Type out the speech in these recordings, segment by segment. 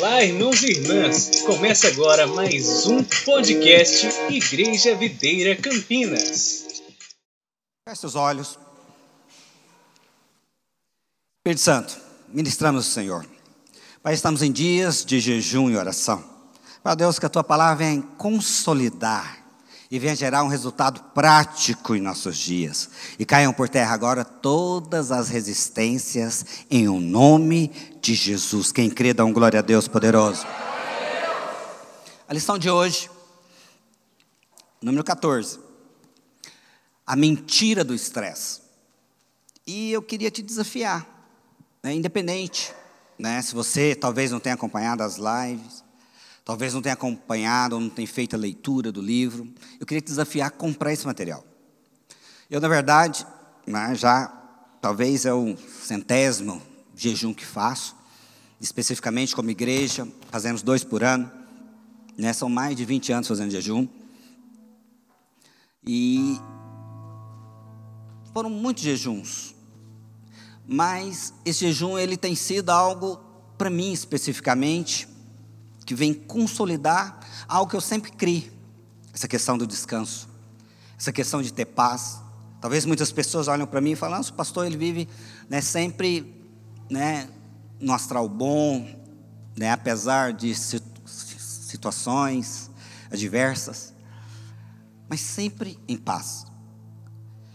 Olá, irmãos e irmãs! Começa agora mais um podcast Igreja Videira Campinas. Feche os olhos. Espírito Santo, ministramos o Senhor. Pai, estamos em dias de jejum e oração. Pai Deus, que a tua palavra venha consolidar e venha gerar um resultado prático em nossos dias. E caiam por terra agora todas as resistências em o um nome de Jesus. Quem crê, dá um glória a Deus poderoso. A lição de hoje, número 14. A mentira do estresse. E eu queria te desafiar, né, independente, né, se você talvez não tenha acompanhado as lives, talvez não tenha acompanhado ou não tenha feito a leitura do livro, eu queria te desafiar a comprar esse material. Eu, na verdade, né, já talvez é o centésimo jejum que faço, especificamente como igreja, fazemos dois por ano, né, são mais de 20 anos fazendo jejum. E foram muitos jejuns, mas esse jejum ele tem sido algo para mim especificamente que vem consolidar algo que eu sempre criei, essa questão do descanso, essa questão de ter paz. Talvez muitas pessoas olham para mim e falam: o pastor ele vive né, sempre né, no astral bom, né, apesar de situações adversas, mas sempre em paz,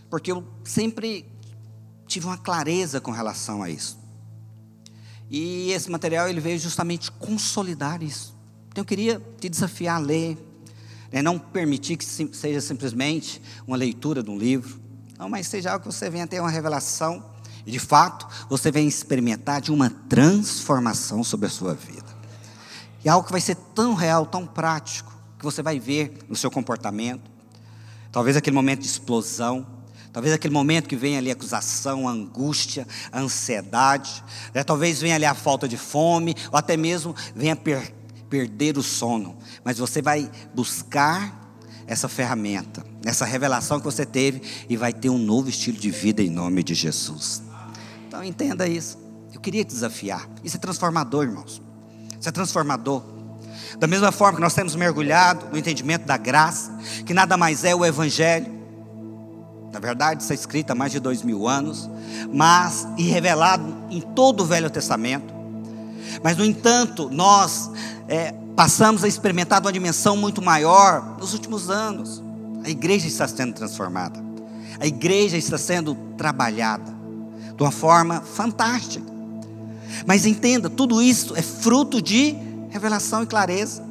porque eu sempre tive uma clareza com relação a isso. E esse material ele veio justamente consolidar isso. Então eu queria te desafiar a ler, né? não permitir que seja simplesmente uma leitura de um livro, não, mas seja algo que você venha ter uma revelação e de fato você venha experimentar de uma transformação sobre a sua vida. E algo que vai ser tão real, tão prático, que você vai ver no seu comportamento. Talvez aquele momento de explosão, Talvez aquele momento que vem ali a acusação, a angústia, a ansiedade, né? talvez venha ali a falta de fome, ou até mesmo venha per perder o sono. Mas você vai buscar essa ferramenta, essa revelação que você teve, e vai ter um novo estilo de vida em nome de Jesus. Então entenda isso. Eu queria te desafiar. Isso é transformador, irmãos. Isso é transformador. Da mesma forma que nós temos mergulhado no entendimento da graça, que nada mais é o Evangelho, na verdade, está escrito há mais de dois mil anos, mas e revelado em todo o Velho Testamento. Mas, no entanto, nós é, passamos a experimentar uma dimensão muito maior nos últimos anos. A igreja está sendo transformada, a igreja está sendo trabalhada de uma forma fantástica. Mas entenda, tudo isso é fruto de revelação e clareza.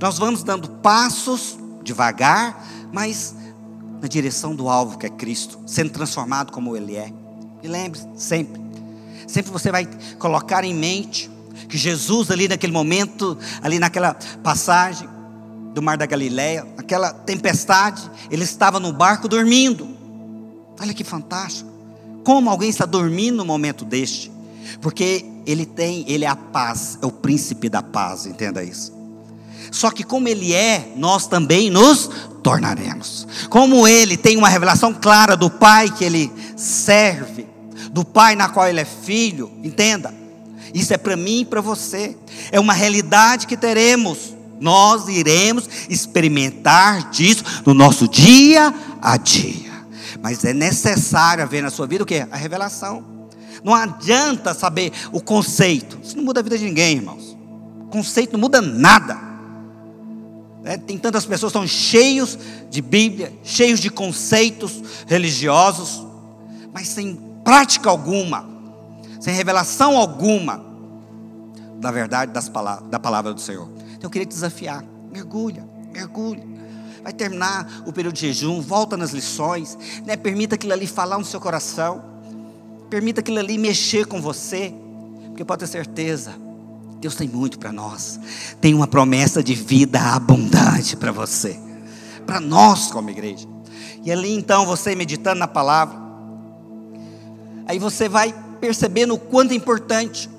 Nós vamos dando passos devagar, mas na direção do alvo que é Cristo, sendo transformado como Ele é. E lembre sempre, sempre você vai colocar em mente que Jesus ali naquele momento, ali naquela passagem do Mar da Galileia, aquela tempestade, ele estava no barco dormindo. Olha que fantástico. Como alguém está dormindo no momento deste? Porque ele tem, ele é a paz, é o príncipe da paz, entenda isso. Só que como ele é, nós também nos tornaremos. Como ele tem uma revelação clara do Pai que ele serve, do Pai na qual ele é filho, entenda. Isso é para mim e para você. É uma realidade que teremos. Nós iremos experimentar disso no nosso dia a dia. Mas é necessário haver na sua vida o que? A revelação. Não adianta saber o conceito. Isso não muda a vida de ninguém, irmãos. O conceito não muda nada. É, tem tantas pessoas que estão cheios de Bíblia, cheios de conceitos religiosos, mas sem prática alguma, sem revelação alguma da verdade das palavras, da palavra do Senhor. Então eu queria te desafiar: mergulha, mergulha. Vai terminar o período de jejum, volta nas lições, né? permita aquilo ali falar no seu coração, permita aquilo ali mexer com você, porque pode ter certeza, Deus tem muito para nós. Tem uma promessa de vida abundante para você, para nós como igreja. E ali então você meditando na palavra, aí você vai percebendo o quanto é importante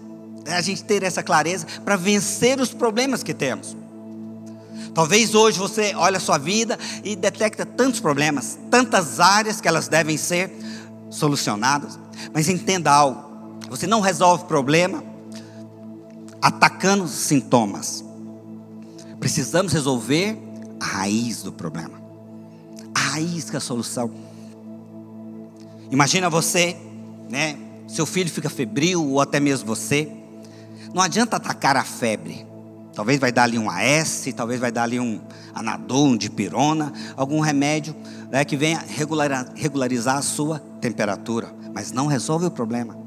a gente ter essa clareza para vencer os problemas que temos. Talvez hoje você olha a sua vida e detecta tantos problemas, tantas áreas que elas devem ser solucionadas, mas entenda algo: você não resolve problema atacando os sintomas. Precisamos resolver a raiz do problema. A raiz que é a solução. Imagina você, né? Seu filho fica febril ou até mesmo você. Não adianta atacar a febre. Talvez vai dar ali um AS, talvez vai dar ali um anadol, um dipirona, algum remédio né, que venha regularizar a sua temperatura, mas não resolve o problema.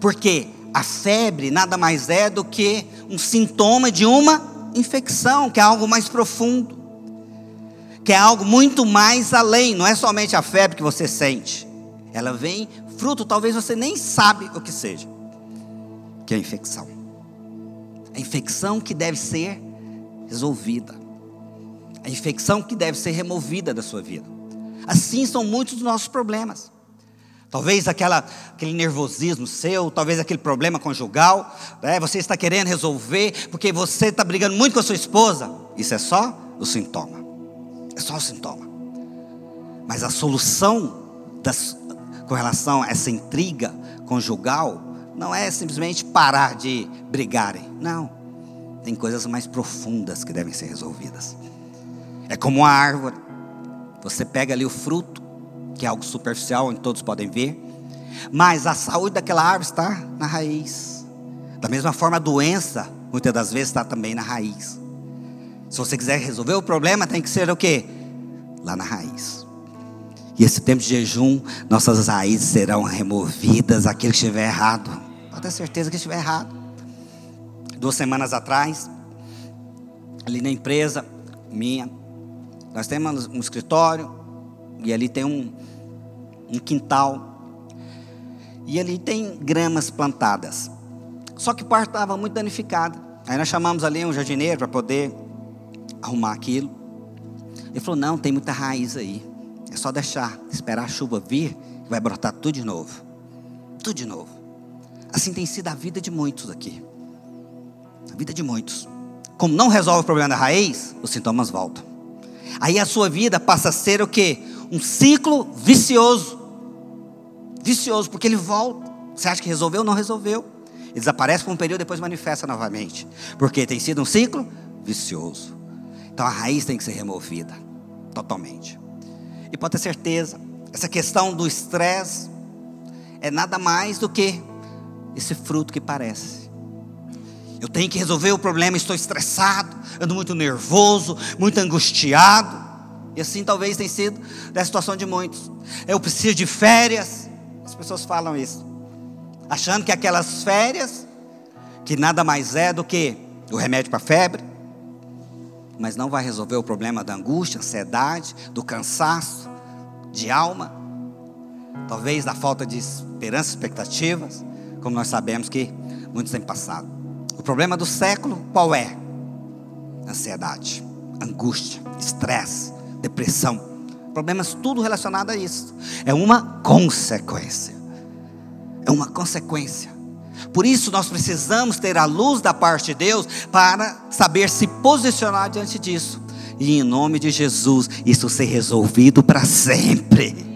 Porque a febre nada mais é do que um sintoma de uma infecção, que é algo mais profundo, que é algo muito mais além, não é somente a febre que você sente. Ela vem fruto, talvez você nem sabe o que seja, que é a infecção. A infecção que deve ser resolvida. A infecção que deve ser removida da sua vida. Assim são muitos dos nossos problemas. Talvez aquela, aquele nervosismo seu, talvez aquele problema conjugal, né? você está querendo resolver porque você está brigando muito com a sua esposa. Isso é só o sintoma. É só o sintoma. Mas a solução das, com relação a essa intriga conjugal não é simplesmente parar de brigarem. Não. Tem coisas mais profundas que devem ser resolvidas. É como uma árvore. Você pega ali o fruto, que é algo superficial, onde todos podem ver. Mas a saúde daquela árvore está na raiz. Da mesma forma, a doença, muitas das vezes, está também na raiz. Se você quiser resolver o problema, tem que ser o quê? Lá na raiz. E esse tempo de jejum, nossas raízes serão removidas, aquilo que estiver errado. Pode ter certeza que estiver errado. Duas semanas atrás, ali na empresa minha, nós temos um escritório e ali tem um, um quintal. E ali tem gramas plantadas. Só que parte estava muito danificada. Aí nós chamamos ali um jardineiro para poder arrumar aquilo. Ele falou: Não, tem muita raiz aí. É só deixar, esperar a chuva vir, que vai brotar tudo de novo. Tudo de novo. Assim tem sido a vida de muitos aqui. A vida de muitos. Como não resolve o problema da raiz, os sintomas voltam. Aí a sua vida passa a ser o que? Um ciclo vicioso. Vicioso, porque ele volta. Você acha que resolveu? Não resolveu. Ele desaparece por um período depois manifesta novamente. Porque tem sido um ciclo vicioso. Então a raiz tem que ser removida totalmente. E pode ter certeza, essa questão do estresse é nada mais do que esse fruto que parece. Eu tenho que resolver o problema, estou estressado, ando muito nervoso, muito angustiado. E assim talvez tenha sido da situação de muitos. Eu preciso de férias. As pessoas falam isso. Achando que aquelas férias, que nada mais é do que o remédio para a febre, mas não vai resolver o problema da angústia, ansiedade, do cansaço, de alma, talvez da falta de esperança, expectativas, como nós sabemos que muitos têm passado. O problema do século qual é? Ansiedade, angústia, estresse, depressão. Problemas tudo relacionado a isso. É uma consequência. É uma consequência. Por isso nós precisamos ter a luz da parte de Deus para saber se posicionar diante disso. E em nome de Jesus, isso ser resolvido para sempre.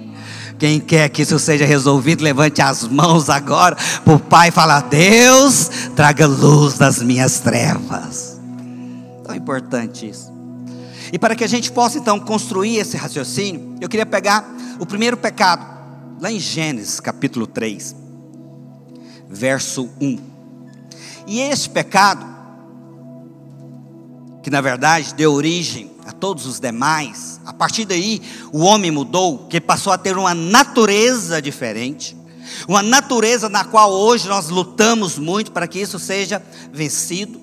Quem quer que isso seja resolvido, levante as mãos agora para o Pai e fala: Deus, traga luz das minhas trevas. Tão importante isso. E para que a gente possa então construir esse raciocínio, eu queria pegar o primeiro pecado, lá em Gênesis capítulo 3, verso 1. E esse pecado, que na verdade deu origem a todos os demais. A partir daí, o homem mudou, que passou a ter uma natureza diferente, uma natureza na qual hoje nós lutamos muito para que isso seja vencido,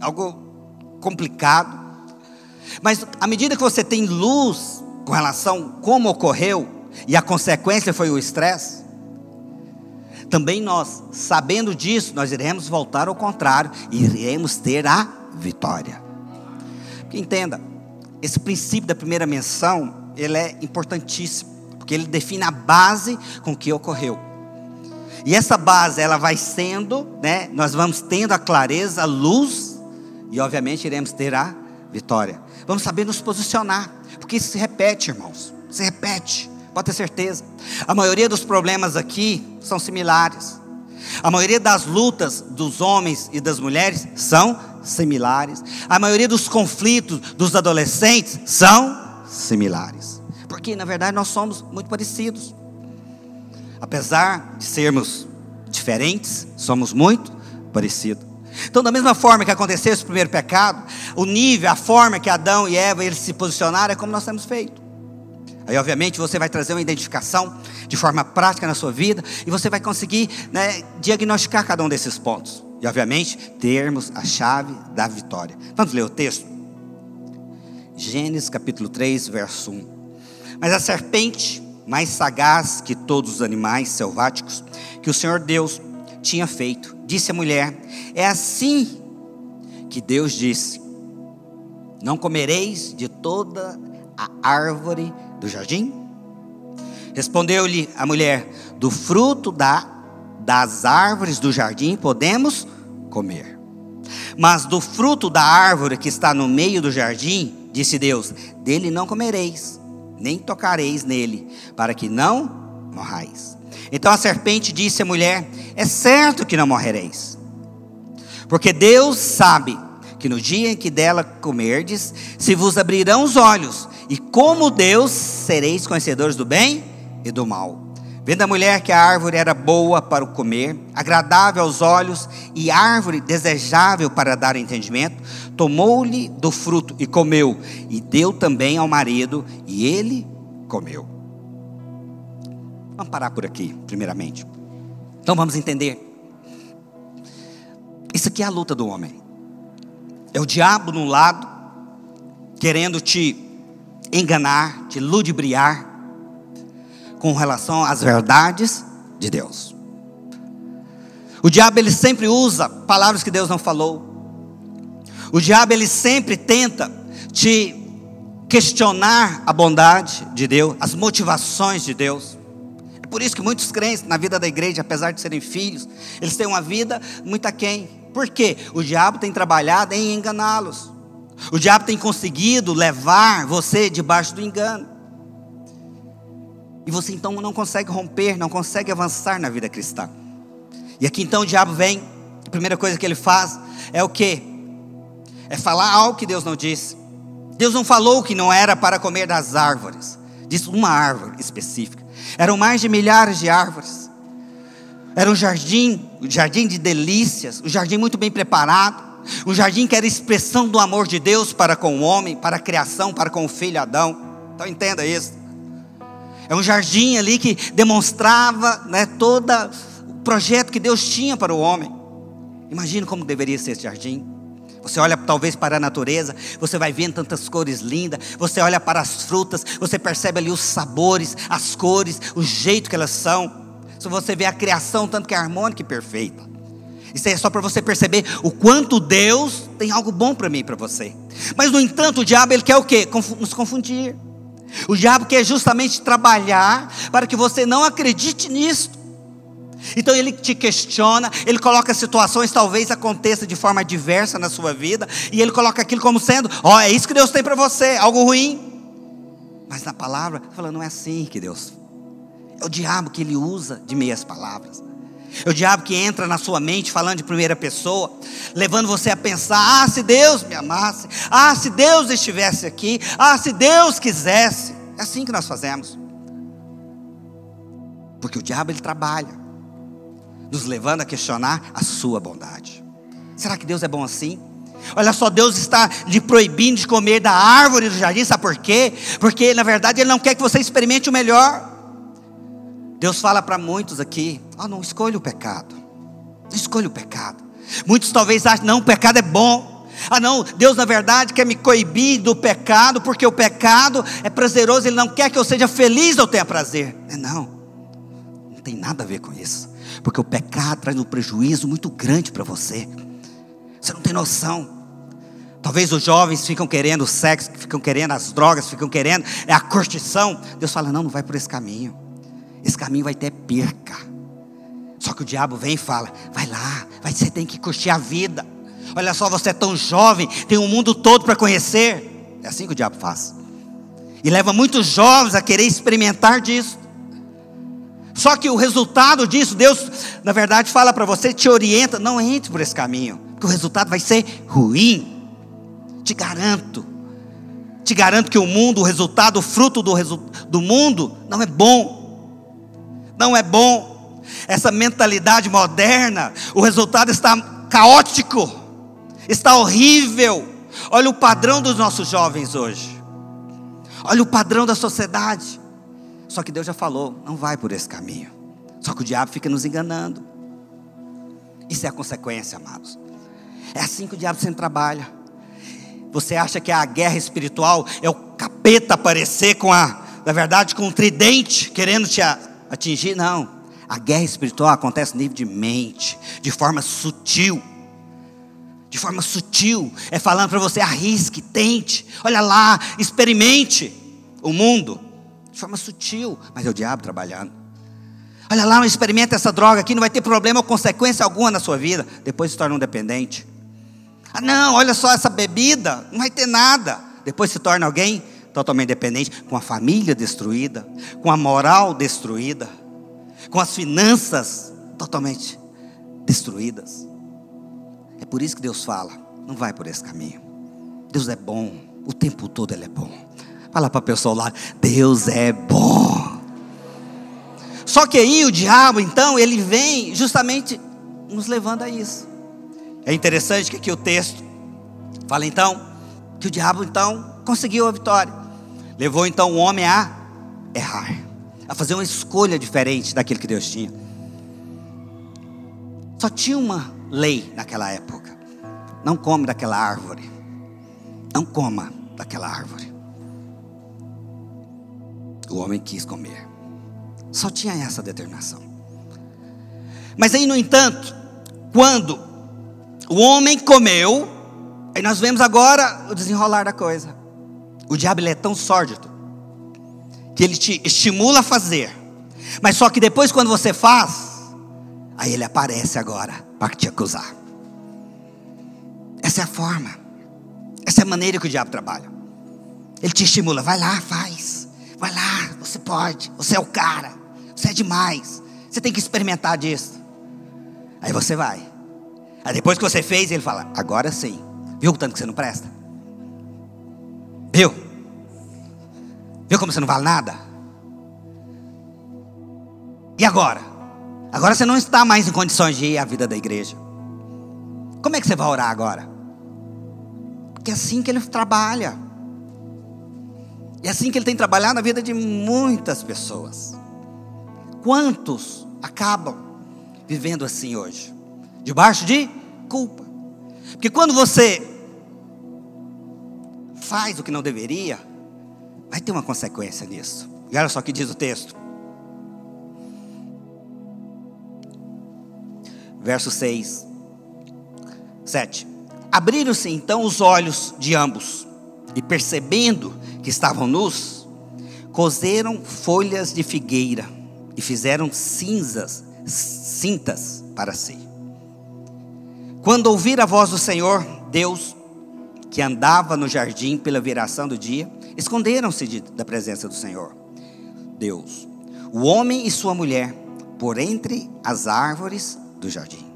algo complicado. Mas à medida que você tem luz com relação a como ocorreu e a consequência foi o estresse, também nós, sabendo disso, nós iremos voltar ao contrário e iremos ter a vitória. Porque entenda, esse princípio da primeira menção, ele é importantíssimo, porque ele define a base com que ocorreu. E essa base, ela vai sendo, né, nós vamos tendo a clareza, a luz, e obviamente iremos ter a vitória. Vamos saber nos posicionar, porque isso se repete, irmãos, se repete, pode ter certeza. A maioria dos problemas aqui são similares. A maioria das lutas dos homens e das mulheres são similares. A maioria dos conflitos dos adolescentes são similares. Porque, na verdade, nós somos muito parecidos. Apesar de sermos diferentes, somos muito parecidos. Então, da mesma forma que aconteceu esse primeiro pecado, o nível, a forma que Adão e Eva eles se posicionaram é como nós temos feito. Aí, obviamente, você vai trazer uma identificação de forma prática na sua vida e você vai conseguir né, diagnosticar cada um desses pontos. E, obviamente, termos a chave da vitória. Vamos ler o texto? Gênesis capítulo 3, verso 1. Mas a serpente, mais sagaz que todos os animais selváticos que o Senhor Deus tinha feito, disse à mulher: É assim que Deus disse: Não comereis de toda a árvore do jardim? Respondeu-lhe a mulher: Do fruto da, das árvores do jardim podemos comer. Mas do fruto da árvore que está no meio do jardim, disse Deus: Dele não comereis, nem tocareis nele, para que não morrais. Então a serpente disse à mulher: É certo que não morrereis, porque Deus sabe que no dia em que dela comerdes, se vos abrirão os olhos, e como Deus sereis conhecedores do bem e do mal. Vendo a mulher que a árvore era boa para o comer, agradável aos olhos e árvore desejável para dar entendimento, tomou-lhe do fruto e comeu, e deu também ao marido, e ele comeu. Vamos parar por aqui, primeiramente. Então vamos entender. Isso aqui é a luta do homem. É o diabo no lado, querendo te enganar, te ludibriar com relação às verdades de Deus. O diabo ele sempre usa palavras que Deus não falou. O diabo ele sempre tenta te questionar a bondade de Deus, as motivações de Deus. Por isso que muitos crentes na vida da igreja, apesar de serem filhos, eles têm uma vida muito aquém. Por quê? O diabo tem trabalhado em enganá-los. O diabo tem conseguido levar você debaixo do engano. E você então não consegue romper, não consegue avançar na vida cristã. E aqui então o diabo vem, a primeira coisa que ele faz é o que? É falar algo que Deus não disse. Deus não falou que não era para comer das árvores, disse uma árvore específica. Eram mais de milhares de árvores. Era um jardim, um jardim de delícias, um jardim muito bem preparado. Um jardim que era expressão do amor de Deus para com o homem, para a criação, para com o filho Adão. Então entenda isso. É um jardim ali que demonstrava né, todo o projeto que Deus tinha para o homem. Imagina como deveria ser esse jardim. Você olha talvez para a natureza, você vai vendo tantas cores lindas, você olha para as frutas, você percebe ali os sabores, as cores, o jeito que elas são. Se você vê a criação, tanto que é harmônica e perfeita. Isso é só para você perceber o quanto Deus tem algo bom para mim e para você. Mas no entanto, o diabo ele quer o quê? Nos confundir. O diabo quer justamente trabalhar para que você não acredite nisso. Então ele te questiona, ele coloca situações talvez aconteça de forma diversa na sua vida, e ele coloca aquilo como sendo, ó, oh, é isso que Deus tem para você, algo ruim. Mas na palavra, fala, não é assim que Deus. É o diabo que ele usa de meias palavras. É o diabo que entra na sua mente falando de primeira pessoa, levando você a pensar: ah, se Deus me amasse, ah, se Deus estivesse aqui, ah, se Deus quisesse. É assim que nós fazemos. Porque o diabo ele trabalha, nos levando a questionar a sua bondade. Será que Deus é bom assim? Olha só, Deus está lhe proibindo de comer da árvore do jardim, sabe por quê? Porque na verdade Ele não quer que você experimente o melhor. Deus fala para muitos aqui: ah, não escolha o pecado. Não escolha o pecado. Muitos talvez achem, não, o pecado é bom. Ah, não, Deus na verdade quer me coibir do pecado, porque o pecado é prazeroso, Ele não quer que eu seja feliz ou tenha prazer. É, não, não tem nada a ver com isso, porque o pecado traz um prejuízo muito grande para você. Você não tem noção. Talvez os jovens ficam querendo o sexo, ficam querendo as drogas, ficam querendo é a curtição. Deus fala: não, não vai por esse caminho esse caminho vai ter perca. Só que o diabo vem e fala: vai lá, vai, você tem que curtir a vida. Olha só, você é tão jovem, tem o um mundo todo para conhecer. É assim que o diabo faz. E leva muitos jovens a querer experimentar disso. Só que o resultado disso, Deus, na verdade, fala para você, te orienta, não entre por esse caminho, porque o resultado vai ser ruim. Te garanto. Te garanto que o mundo, o resultado, o fruto do, do mundo, não é bom. Não é bom. Essa mentalidade moderna, o resultado está caótico, está horrível. Olha o padrão dos nossos jovens hoje. Olha o padrão da sociedade. Só que Deus já falou, não vai por esse caminho. Só que o diabo fica nos enganando. Isso é a consequência, amados. É assim que o diabo sempre trabalha. Você acha que a guerra espiritual é o capeta aparecer com a, na verdade, com um tridente querendo te atingir? Não. A guerra espiritual acontece no nível de mente, de forma sutil. De forma sutil, é falando para você: arrisque, tente, olha lá, experimente o mundo de forma sutil, mas é o diabo trabalhando. Olha lá, experimenta essa droga aqui, não vai ter problema ou consequência alguma na sua vida. Depois se torna um dependente. Ah, não, olha só essa bebida, não vai ter nada. Depois se torna alguém totalmente dependente, com a família destruída, com a moral destruída, com as finanças totalmente destruídas. É por isso que Deus fala: não vai por esse caminho. Deus é bom, o tempo todo Ele é bom. Fala para a pessoa lá, Deus é bom. Só que aí o diabo, então, ele vem justamente nos levando a isso. É interessante que aqui o texto fala então que o diabo então conseguiu a vitória. Levou então o homem a errar, a fazer uma escolha diferente daquilo que Deus tinha. Só tinha uma lei naquela época: não come daquela árvore. Não coma daquela árvore. O homem quis comer. Só tinha essa determinação. Mas aí, no entanto, quando o homem comeu, aí nós vemos agora o desenrolar da coisa. O diabo é tão sórdido que ele te estimula a fazer. Mas só que depois, quando você faz, aí ele aparece agora para te acusar. Essa é a forma. Essa é a maneira que o diabo trabalha. Ele te estimula, vai lá, faz. Vai lá, você pode, você é o cara, você é demais, você tem que experimentar disso. Aí você vai. Aí depois que você fez, ele fala: agora sim. Viu o tanto que você não presta? Viu? Viu como você não vale nada? E agora? Agora você não está mais em condições de ir à vida da igreja. Como é que você vai orar agora? Porque é assim que ele trabalha. É assim que ele tem trabalhado na vida de muitas pessoas. Quantos acabam vivendo assim hoje? Debaixo de culpa. Porque quando você faz o que não deveria, vai ter uma consequência nisso. E olha só o que diz o texto. Verso 6, 7. Abriram-se então os olhos de ambos, e percebendo que estavam nus, cozeram folhas de figueira e fizeram cinzas, cintas para si. Quando ouvir a voz do Senhor, Deus, que andava no jardim pela viração do dia, esconderam-se da presença do Senhor. Deus, o homem e sua mulher, por entre as árvores do jardim.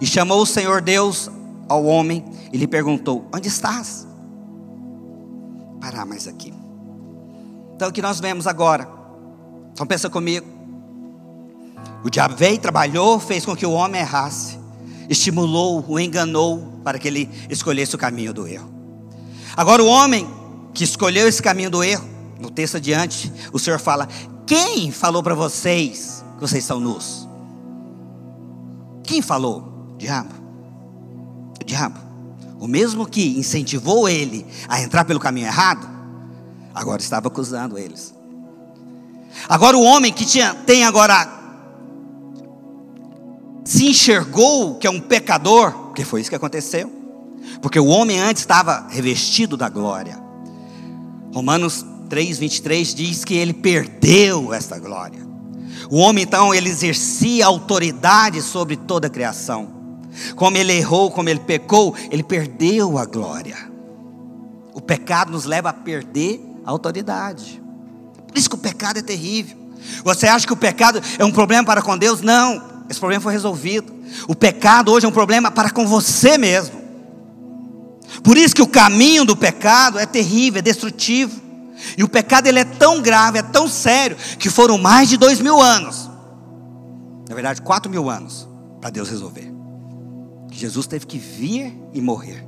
E chamou o Senhor Deus ao homem e lhe perguntou: Onde estás? Parar mais aqui. Então, o que nós vemos agora? Então, pensa comigo. O diabo veio, trabalhou, fez com que o homem errasse, estimulou, o enganou para que ele escolhesse o caminho do erro. Agora, o homem que escolheu esse caminho do erro, no texto adiante, o Senhor fala: Quem falou para vocês que vocês são nus? Quem falou? O diabo. O diabo o mesmo que incentivou ele a entrar pelo caminho errado, agora estava acusando eles. Agora o homem que tinha, tem agora se enxergou que é um pecador, porque foi isso que aconteceu. Porque o homem antes estava revestido da glória. Romanos 3:23 diz que ele perdeu essa glória. O homem então ele exercia autoridade sobre toda a criação. Como ele errou, como ele pecou, ele perdeu a glória. O pecado nos leva a perder a autoridade. Por isso que o pecado é terrível. Você acha que o pecado é um problema para com Deus? Não, esse problema foi resolvido. O pecado hoje é um problema para com você mesmo. Por isso que o caminho do pecado é terrível, é destrutivo. E o pecado ele é tão grave, é tão sério, que foram mais de dois mil anos. Na verdade, quatro mil anos para Deus resolver. Jesus teve que vir e morrer.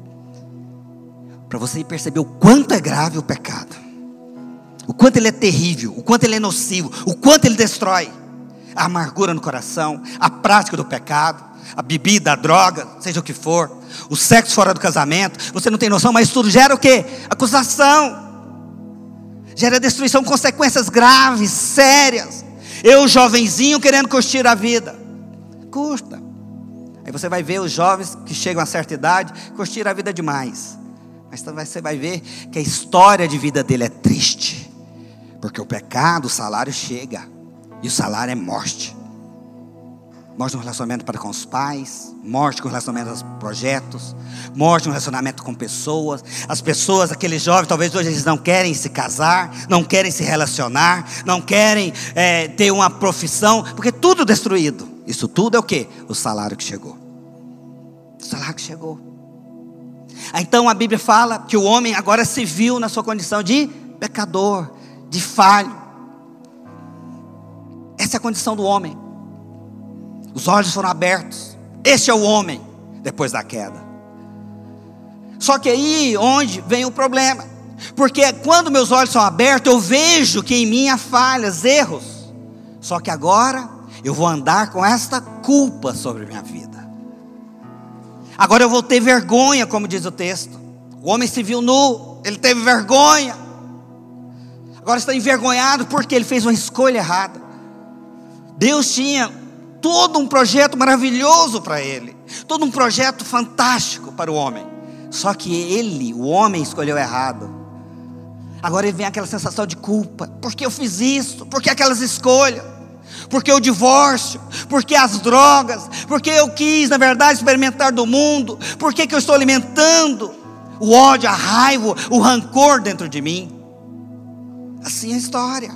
Para você perceber o quanto é grave o pecado. O quanto ele é terrível, o quanto ele é nocivo, o quanto ele destrói a amargura no coração, a prática do pecado, a bebida, a droga, seja o que for, o sexo fora do casamento, você não tem noção, mas tudo gera o que? Acusação, gera destruição, consequências graves, sérias. Eu, jovenzinho, querendo curtir a vida, curta. Aí você vai ver os jovens que chegam a certa idade curtir a vida demais. Mas você vai ver que a história de vida dele é triste. Porque o pecado, o salário chega. E o salário é morte. Morte no relacionamento para com os pais, morte com relacionamento aos projetos, morte no relacionamento com pessoas. As pessoas, aqueles jovens, talvez hoje eles não querem se casar, não querem se relacionar, não querem é, ter uma profissão, porque tudo destruído. Isso tudo é o que? O salário que chegou. O salário que chegou. Então a Bíblia fala que o homem agora se viu na sua condição de pecador, de falho. Essa é a condição do homem. Os olhos foram abertos. Este é o homem depois da queda. Só que aí onde vem o problema? Porque quando meus olhos são abertos, eu vejo que em mim há falhas, erros. Só que agora eu vou andar com esta culpa sobre minha vida. Agora eu vou ter vergonha, como diz o texto. O homem se viu nu, ele teve vergonha. Agora está envergonhado porque ele fez uma escolha errada. Deus tinha todo um projeto maravilhoso para ele, todo um projeto fantástico para o homem. Só que ele, o homem, escolheu errado. Agora ele vem aquela sensação de culpa. Por que eu fiz isso? Por que aquelas escolhas? Porque o divórcio, porque as drogas, porque eu quis, na verdade, experimentar do mundo, por que, que eu estou alimentando o ódio, a raiva, o rancor dentro de mim? Assim é a história.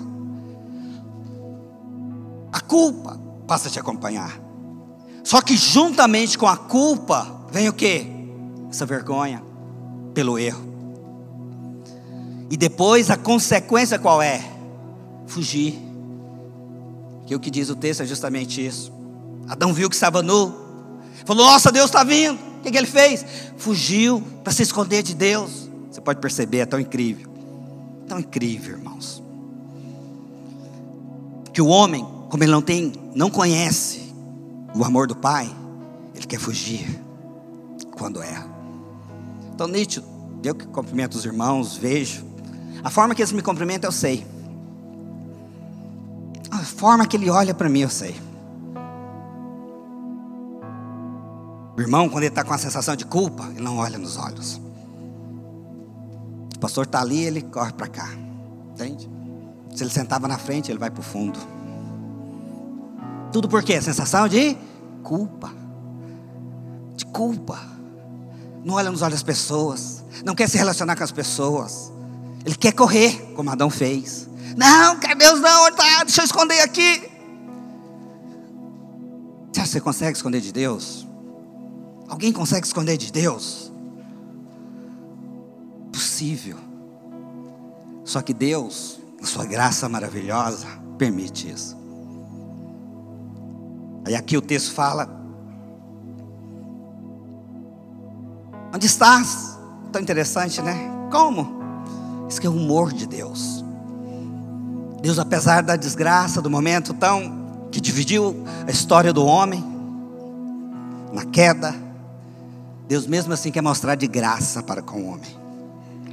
A culpa passa a te acompanhar. Só que juntamente com a culpa vem o que? Essa vergonha pelo erro. E depois a consequência qual é? Fugir. Que o que diz o texto é justamente isso. Adão viu que estava nu. Falou: Nossa, Deus está vindo. O que, que ele fez? Fugiu para se esconder de Deus. Você pode perceber, é tão incrível. Tão incrível, irmãos. Que o homem como ele não tem, não conhece o amor do Pai, ele quer fugir quando erra. Então, nítido, eu que cumprimento os irmãos, vejo. A forma que eles me cumprimentam, eu sei. A forma que ele olha para mim, eu sei. O irmão, quando ele está com a sensação de culpa, ele não olha nos olhos. O pastor está ali, ele corre para cá. Entende? Se ele sentava na frente, ele vai para o fundo. Tudo por quê? Sensação de culpa. De culpa. Não olha nos olhos das pessoas. Não quer se relacionar com as pessoas. Ele quer correr, como Adão fez. Não, quer Deus não, tá, deixa eu esconder aqui. Você consegue esconder de Deus? Alguém consegue esconder de Deus? Possível. Só que Deus, na sua graça maravilhosa, permite isso. Aí aqui o texto fala: Onde estás? Tão interessante, né? Como? Isso que é o humor de Deus. Deus, apesar da desgraça do momento tão que dividiu a história do homem na queda, Deus mesmo assim quer mostrar de graça para com o homem.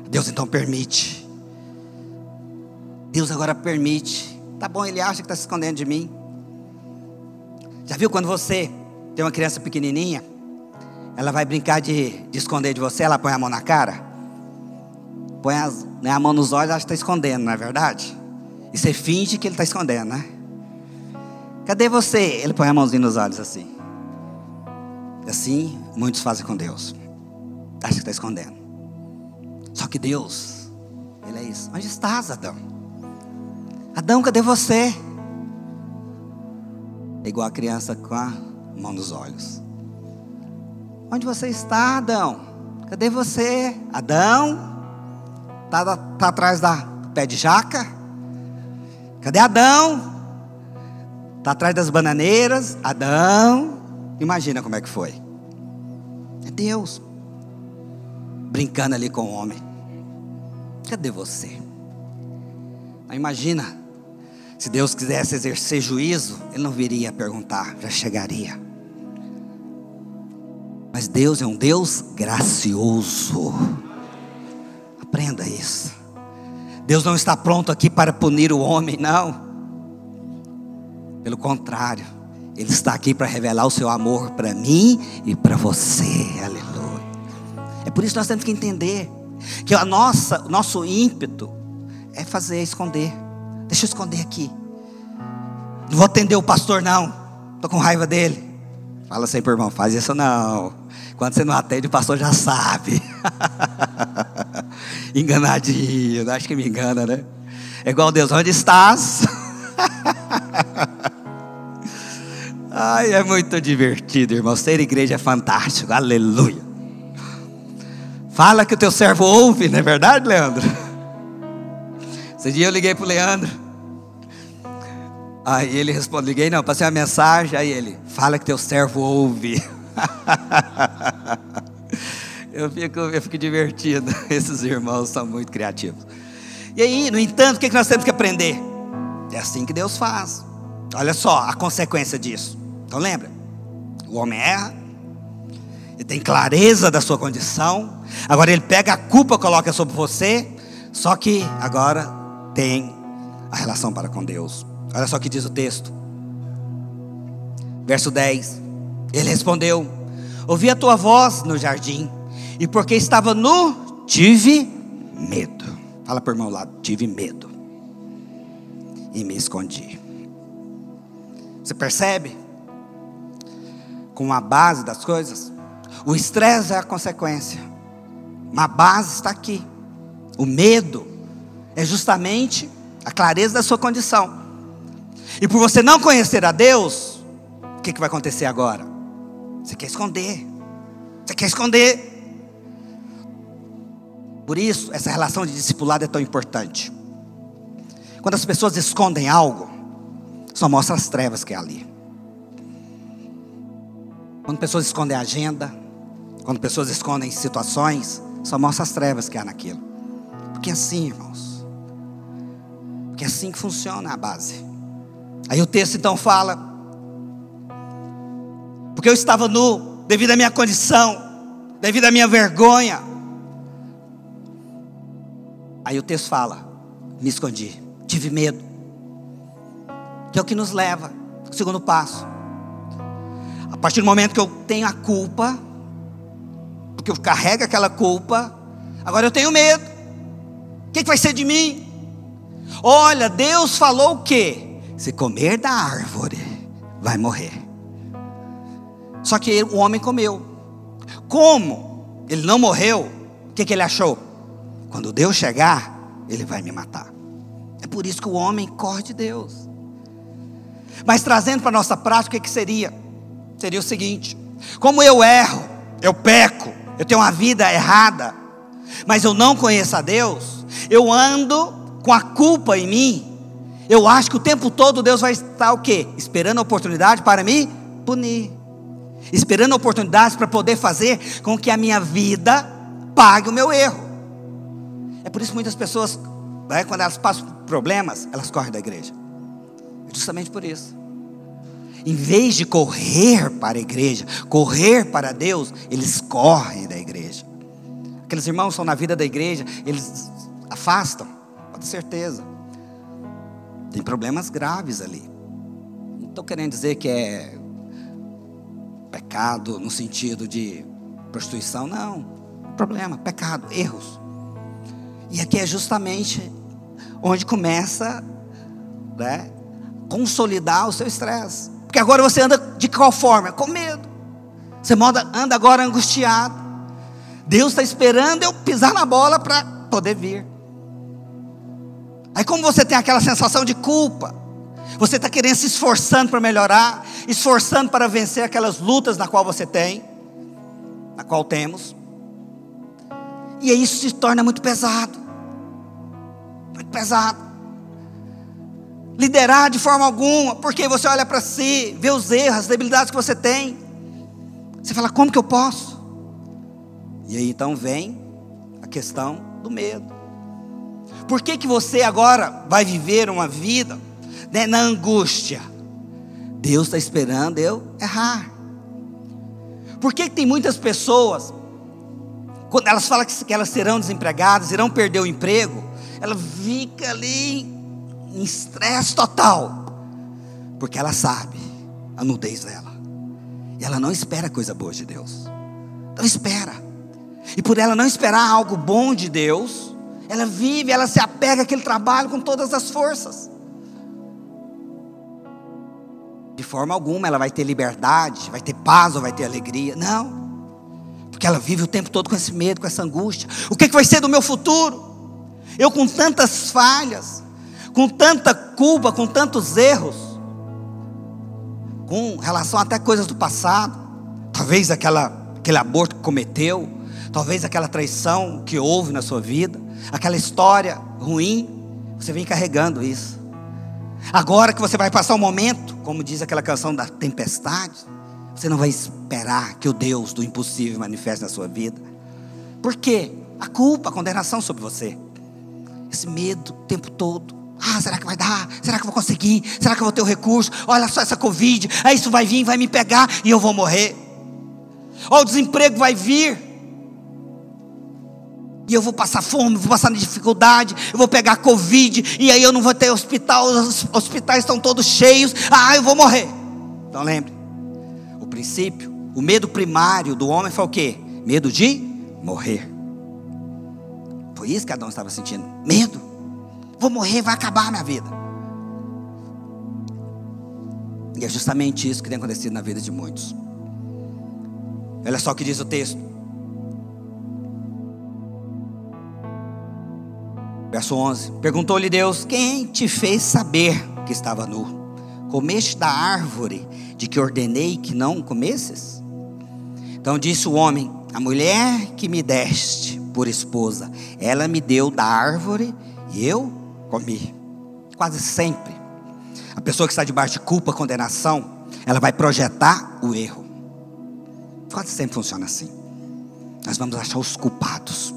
Deus então permite. Deus agora permite. Tá bom, ele acha que está se escondendo de mim. Já viu quando você tem uma criança pequenininha? Ela vai brincar de, de esconder de você, ela põe a mão na cara? Põe as, né, a mão nos olhos, ela está escondendo, não é verdade? E você finge que ele está escondendo, né? Cadê você? Ele põe a mãozinha nos olhos assim. Assim, muitos fazem com Deus. Acha que está escondendo. Só que Deus, Ele é isso. Onde estás, Adão? Adão, cadê você? É igual a criança com a mão nos olhos. Onde você está, Adão? Cadê você? Adão? Está tá atrás da pé de jaca? Cadê Adão? Está atrás das bananeiras? Adão? Imagina como é que foi. É Deus brincando ali com o homem. Cadê você? imagina, se Deus quisesse exercer juízo, Ele não viria perguntar, já chegaria. Mas Deus é um Deus gracioso. Aprenda isso. Deus não está pronto aqui para punir o homem, não. Pelo contrário, Ele está aqui para revelar o seu amor para mim e para você. Aleluia. É por isso que nós temos que entender que a nossa, o nosso ímpeto é fazer, esconder. Deixa eu esconder aqui. Não vou atender o pastor, não. Estou com raiva dele. Fala assim para irmão, faz isso não. Quando você não atende, o pastor já sabe. Enganadinho, acho que me engana, né? É igual Deus, onde estás? Ai, é muito divertido, irmão. Ser igreja é fantástico, aleluia. Fala que o teu servo ouve, não é verdade, Leandro? Esse dia eu liguei para o Leandro. Aí ele respondeu, liguei não, passei uma mensagem, aí ele, fala que teu servo ouve. eu, fico, eu fico divertido, esses irmãos são muito criativos. E aí, no entanto, o que nós temos que aprender? É assim que Deus faz. Olha só a consequência disso. Então lembra, o homem erra, ele tem clareza da sua condição, agora ele pega a culpa, coloca sobre você, só que agora tem a relação para com Deus. Olha só o que diz o texto. Verso 10. Ele respondeu: Ouvi a tua voz no jardim, e porque estava nu, tive medo. Fala para o irmão lá, tive medo. E me escondi. Você percebe? Com a base das coisas, o estresse é a consequência. Uma base está aqui. O medo é justamente a clareza da sua condição. E por você não conhecer a Deus, o que, que vai acontecer agora? Você quer esconder. Você quer esconder. Por isso, essa relação de discipulado é tão importante. Quando as pessoas escondem algo, só mostra as trevas que é ali. Quando pessoas escondem agenda, quando pessoas escondem situações, só mostra as trevas que há naquilo. Porque é assim, irmãos. Porque é assim que funciona a base. Aí o texto então fala: Porque eu estava nu, devido à minha condição, devido à minha vergonha. Aí o texto fala: Me escondi, tive medo. Que é o que nos leva, o segundo passo. A partir do momento que eu tenho a culpa, porque eu carrego aquela culpa, agora eu tenho medo. O que, que vai ser de mim? Olha, Deus falou o quê? Se comer da árvore, vai morrer. Só que o homem comeu. Como ele não morreu, o que, que ele achou? Quando Deus chegar, ele vai me matar. É por isso que o homem corre de Deus. Mas trazendo para a nossa prática, o que, seria? Seria o seguinte: como eu erro, eu peco, eu tenho uma vida errada, mas eu não conheço a Deus, eu ando com a culpa em mim, eu acho que o tempo todo Deus vai estar o quê? Esperando a oportunidade para me punir. Esperando oportunidades para poder fazer com que a minha vida pague o meu erro. É por isso que muitas pessoas, né, quando elas passam problemas, elas correm da igreja. É justamente por isso. Em vez de correr para a igreja, correr para Deus, eles correm da igreja. Aqueles irmãos são na vida da igreja, eles afastam, pode ter certeza. Tem problemas graves ali. Não estou querendo dizer que é pecado no sentido de prostituição, não. Problema, pecado, erros. E aqui é justamente onde começa né, consolidar o seu estresse. Porque agora você anda de qual forma? Com medo. Você anda agora angustiado. Deus está esperando eu pisar na bola para poder vir. Aí, como você tem aquela sensação de culpa, Você está querendo se esforçando para melhorar, esforçando para vencer aquelas lutas na qual você tem, na qual temos. E isso se torna muito pesado. Muito pesado. Liderar de forma alguma, porque você olha para si, vê os erros, as debilidades que você tem. Você fala, como que eu posso? E aí então vem a questão do medo. Por que, que você agora vai viver uma vida né, na angústia? Deus está esperando eu errar. Por que, que tem muitas pessoas, quando elas falam que elas serão desempregadas, irão perder o emprego, ela fica ali em estresse total, porque ela sabe a nudez dela, e ela não espera coisa boa de Deus, não espera, e por ela não esperar algo bom de Deus, ela vive, ela se apega àquele trabalho com todas as forças. De forma alguma ela vai ter liberdade, vai ter paz ou vai ter alegria. Não. Porque ela vive o tempo todo com esse medo, com essa angústia. O que, que vai ser do meu futuro? Eu com tantas falhas, com tanta culpa, com tantos erros, com relação até coisas do passado, talvez aquela, aquele aborto que cometeu, talvez aquela traição que houve na sua vida, aquela história ruim, você vem carregando isso. Agora que você vai passar um momento, como diz aquela canção da tempestade, você não vai esperar que o Deus do impossível manifeste na sua vida. Por quê? A culpa, a condenação sobre você. Esse medo o tempo todo. Ah, será que vai dar? Será que eu vou conseguir? Será que eu vou ter o recurso? Olha só essa Covid. Aí isso vai vir, vai me pegar e eu vou morrer. Ou o desemprego vai vir. E eu vou passar fome, vou passar dificuldade, eu vou pegar Covid, e aí eu não vou ter hospital, os hospitais estão todos cheios, ah, eu vou morrer. Então lembre, princípio, o medo primário do homem foi o quê? Medo de morrer. Foi isso que Adão estava sentindo, medo. Vou morrer, vai acabar a minha vida. E é justamente isso que tem acontecido na vida de muitos. Olha só o que diz o texto. Verso 11: Perguntou-lhe Deus: Quem te fez saber que estava nu? Comeste da árvore de que ordenei que não comesses? Então disse o homem: A mulher que me deste por esposa, ela me deu da árvore e eu comi. Quase sempre, a pessoa que está debaixo de culpa, condenação, ela vai projetar o erro. Quase sempre funciona assim. Nós vamos achar os culpados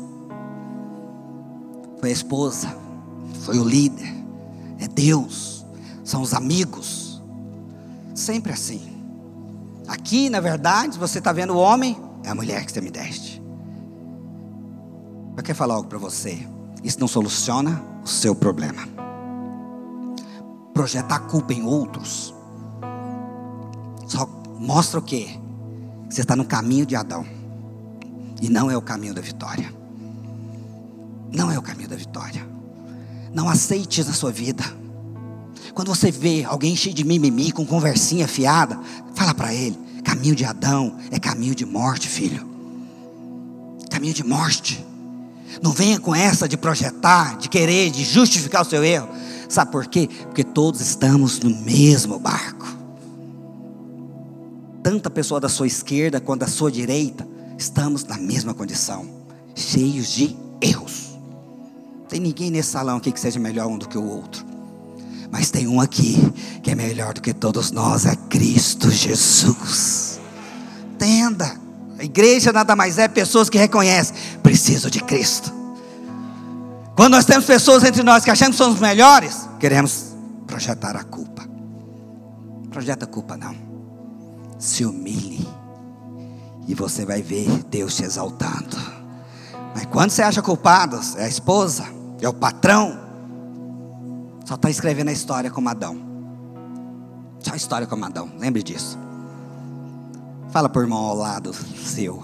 foi a esposa, foi o líder, é Deus, são os amigos. Sempre assim. Aqui, na verdade, você está vendo o homem, é a mulher que você me deste. Eu quero falar algo para você. Isso não soluciona o seu problema. Projetar culpa em outros só mostra o quê? Você está no caminho de Adão. E não é o caminho da vitória não é o caminho da vitória. Não aceite na sua vida. Quando você vê alguém cheio de mimimi, com conversinha fiada, fala para ele: caminho de Adão é caminho de morte, filho. Caminho de morte. Não venha com essa de projetar, de querer, de justificar o seu erro. Sabe por quê? Porque todos estamos no mesmo barco. Tanto a pessoa da sua esquerda quanto da sua direita, estamos na mesma condição, cheios de erros. Tem ninguém nesse salão aqui que seja melhor um do que o outro. Mas tem um aqui que é melhor do que todos nós, é Cristo Jesus. Entenda. A igreja nada mais é pessoas que reconhecem, preciso de Cristo. Quando nós temos pessoas entre nós que achamos que somos melhores, queremos projetar a culpa. Projeta a culpa não. Se humilhe. E você vai ver Deus te exaltando. Mas quando você acha culpado, é a esposa, é o patrão, só está escrevendo a história como Adão. Só a história como Adão, lembre disso. Fala por irmão ao lado seu.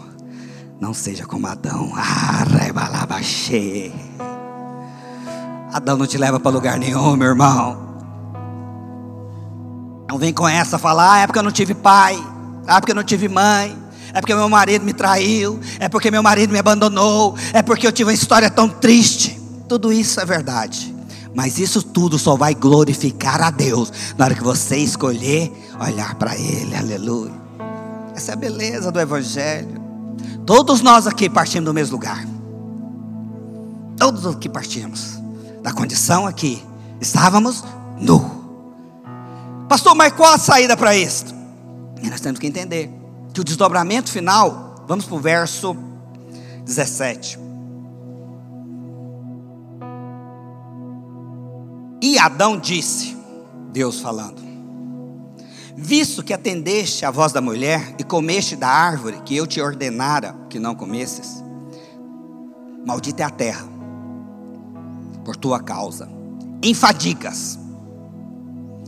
Não seja como Adão. Arrebalabaxê. Adão não te leva para lugar nenhum, meu irmão. Não vem com essa falar, ah, é porque eu não tive pai, ah, é porque eu não tive mãe, é porque meu marido me traiu, é porque meu marido me abandonou, é porque eu tive uma história tão triste. Tudo isso é verdade. Mas isso tudo só vai glorificar a Deus na hora que você escolher olhar para Ele. Aleluia. Essa é a beleza do Evangelho. Todos nós aqui partimos do mesmo lugar. Todos aqui partimos da condição aqui. Estávamos nu. Pastor, mas qual a saída para isso? E nós temos que entender que o desdobramento final, vamos para o verso 17. E Adão disse, Deus falando: Visto que atendeste à voz da mulher e comeste da árvore que eu te ordenara que não comesses, maldita é a terra, por tua causa, em fadigas,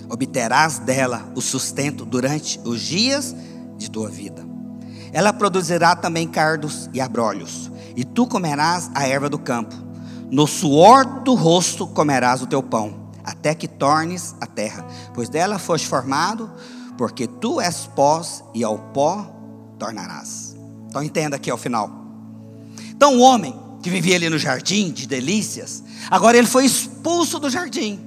obterás dela o sustento durante os dias de tua vida. Ela produzirá também cardos e abrolhos, e tu comerás a erva do campo. No suor do rosto comerás o teu pão, até que tornes a terra, pois dela foste formado, porque tu és pós e ao pó tornarás. Então entenda aqui ao final. Então o homem que vivia ali no jardim de delícias, agora ele foi expulso do jardim.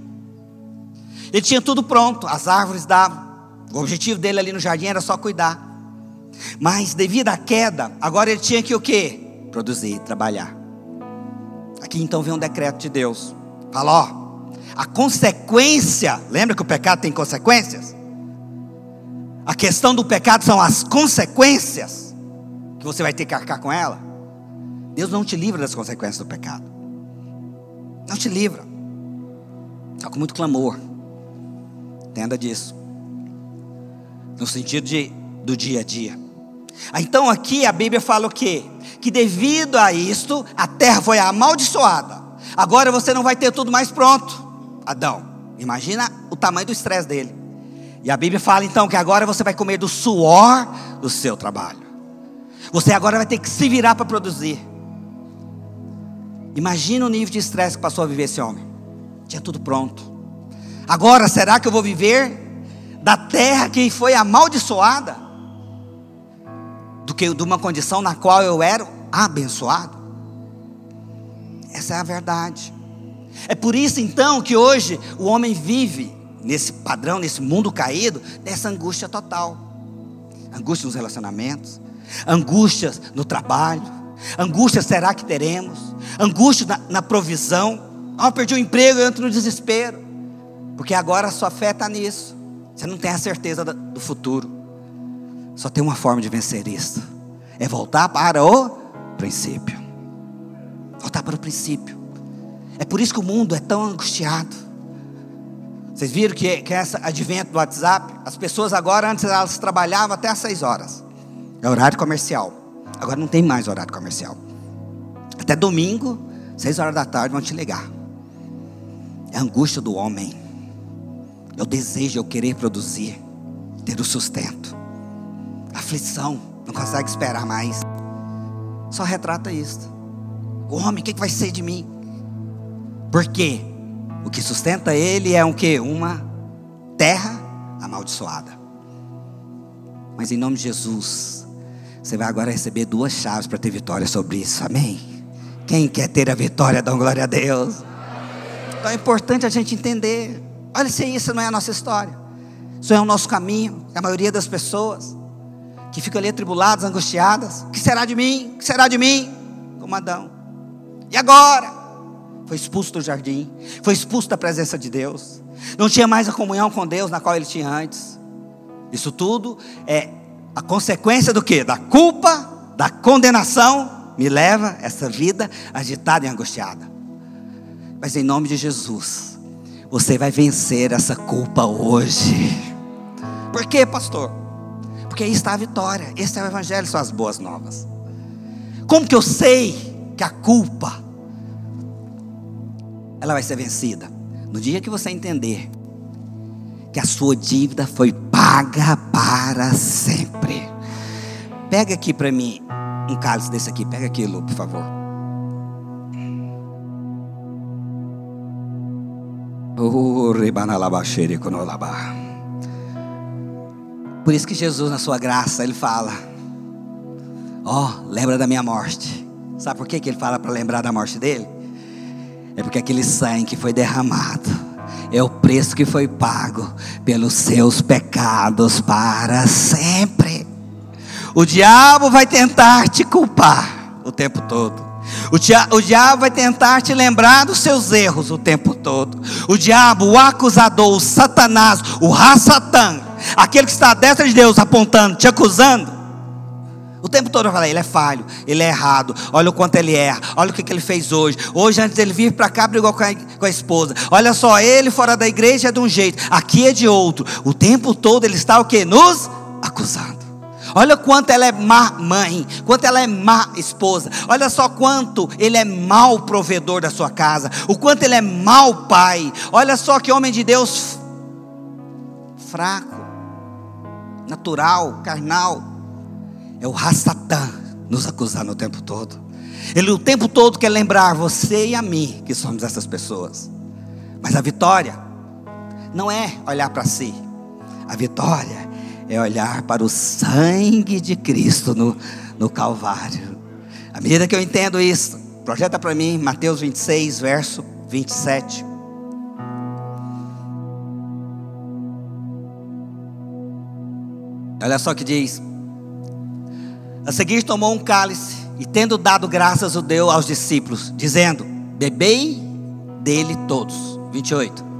Ele tinha tudo pronto, as árvores davam. O objetivo dele ali no jardim era só cuidar. Mas devido à queda, agora ele tinha que o quê? Produzir, trabalhar. Aqui então vem um decreto de Deus. Fala, ó, a consequência, lembra que o pecado tem consequências? A questão do pecado são as consequências que você vai ter que arcar com ela. Deus não te livra das consequências do pecado. Não te livra. Está com muito clamor. Entenda disso. No sentido de, do dia a dia. Ah, então aqui a Bíblia fala o quê? Que devido a isto, a terra foi amaldiçoada. Agora você não vai ter tudo mais pronto. Adão, imagina o tamanho do estresse dele. E a Bíblia fala então que agora você vai comer do suor do seu trabalho. Você agora vai ter que se virar para produzir. Imagina o nível de estresse que passou a viver esse homem. Tinha tudo pronto. Agora, será que eu vou viver da terra que foi amaldiçoada? Do que de uma condição na qual eu era abençoado? Essa é a verdade. É por isso então que hoje o homem vive nesse padrão, nesse mundo caído, dessa angústia total. Angústia nos relacionamentos, angústia no trabalho, angústia será que teremos, angústia na, na provisão. Ah, perdi o emprego, eu entro no desespero, porque agora a sua fé está nisso. Você não tem a certeza do futuro. Só tem uma forma de vencer isso: é voltar para o princípio. Voltar para o princípio. É por isso que o mundo é tão angustiado. Vocês viram que, que esse advento do WhatsApp, as pessoas agora, antes elas trabalhavam até às 6 horas. É horário comercial. Agora não tem mais horário comercial. Até domingo, 6 horas da tarde, vão te ligar. É a angústia do homem. É o desejo, é o querer produzir, ter o sustento. Aflição, não consegue esperar mais. Só retrata isso. O homem, o que vai ser de mim? Por quê? O que sustenta ele é um que? Uma terra amaldiçoada. Mas em nome de Jesus, você vai agora receber duas chaves para ter vitória sobre isso. Amém? Quem quer ter a vitória, dá glória a Deus. Então é importante a gente entender. Olha se isso não é a nossa história. Isso é o nosso caminho. A maioria das pessoas que ficam ali atribuladas, angustiadas. O que será de mim? O que será de mim? Como Adão. E agora? Foi expulso do jardim, foi expulso da presença de Deus, não tinha mais a comunhão com Deus na qual ele tinha antes. Isso tudo é a consequência do que? Da culpa, da condenação, me leva essa vida agitada e angustiada. Mas em nome de Jesus, você vai vencer essa culpa hoje. Por quê, pastor? Porque aí está a vitória. Esse é o Evangelho, são as boas novas. Como que eu sei que a culpa ela vai ser vencida. No dia que você entender que a sua dívida foi paga para sempre. Pega aqui para mim um cálice desse aqui. Pega aqui, Lu, por favor. Por isso que Jesus, na sua graça, ele fala: Ó, oh, lembra da minha morte. Sabe por que ele fala para lembrar da morte dele? É porque aquele sangue que foi derramado é o preço que foi pago pelos seus pecados para sempre. O diabo vai tentar te culpar o tempo todo. O, dia, o diabo vai tentar te lembrar dos seus erros o tempo todo. O diabo, o acusador, o Satanás, o Rassatã, aquele que está à destra de Deus apontando, te acusando. Tempo todo eu falei, ele é falho, ele é errado, olha o quanto ele erra, olha o que, que ele fez hoje. Hoje, antes dele vir para cá, brigou com a, com a esposa. Olha só, ele fora da igreja é de um jeito, aqui é de outro. O tempo todo ele está o que? Nos acusando. Olha quanto ela é má mãe, quanto ela é má esposa. Olha só quanto ele é mau provedor da sua casa, o quanto ele é mau pai. Olha só que homem de Deus fraco, natural, carnal. É o Rastatã nos acusando o tempo todo. Ele o tempo todo quer lembrar você e a mim que somos essas pessoas. Mas a vitória não é olhar para si. A vitória é olhar para o sangue de Cristo no, no Calvário. À medida que eu entendo isso, projeta para mim Mateus 26, verso 27. Olha só que diz: A seguir tomou um cálice e, tendo dado graças, o deu aos discípulos, dizendo: Bebei dele todos. 28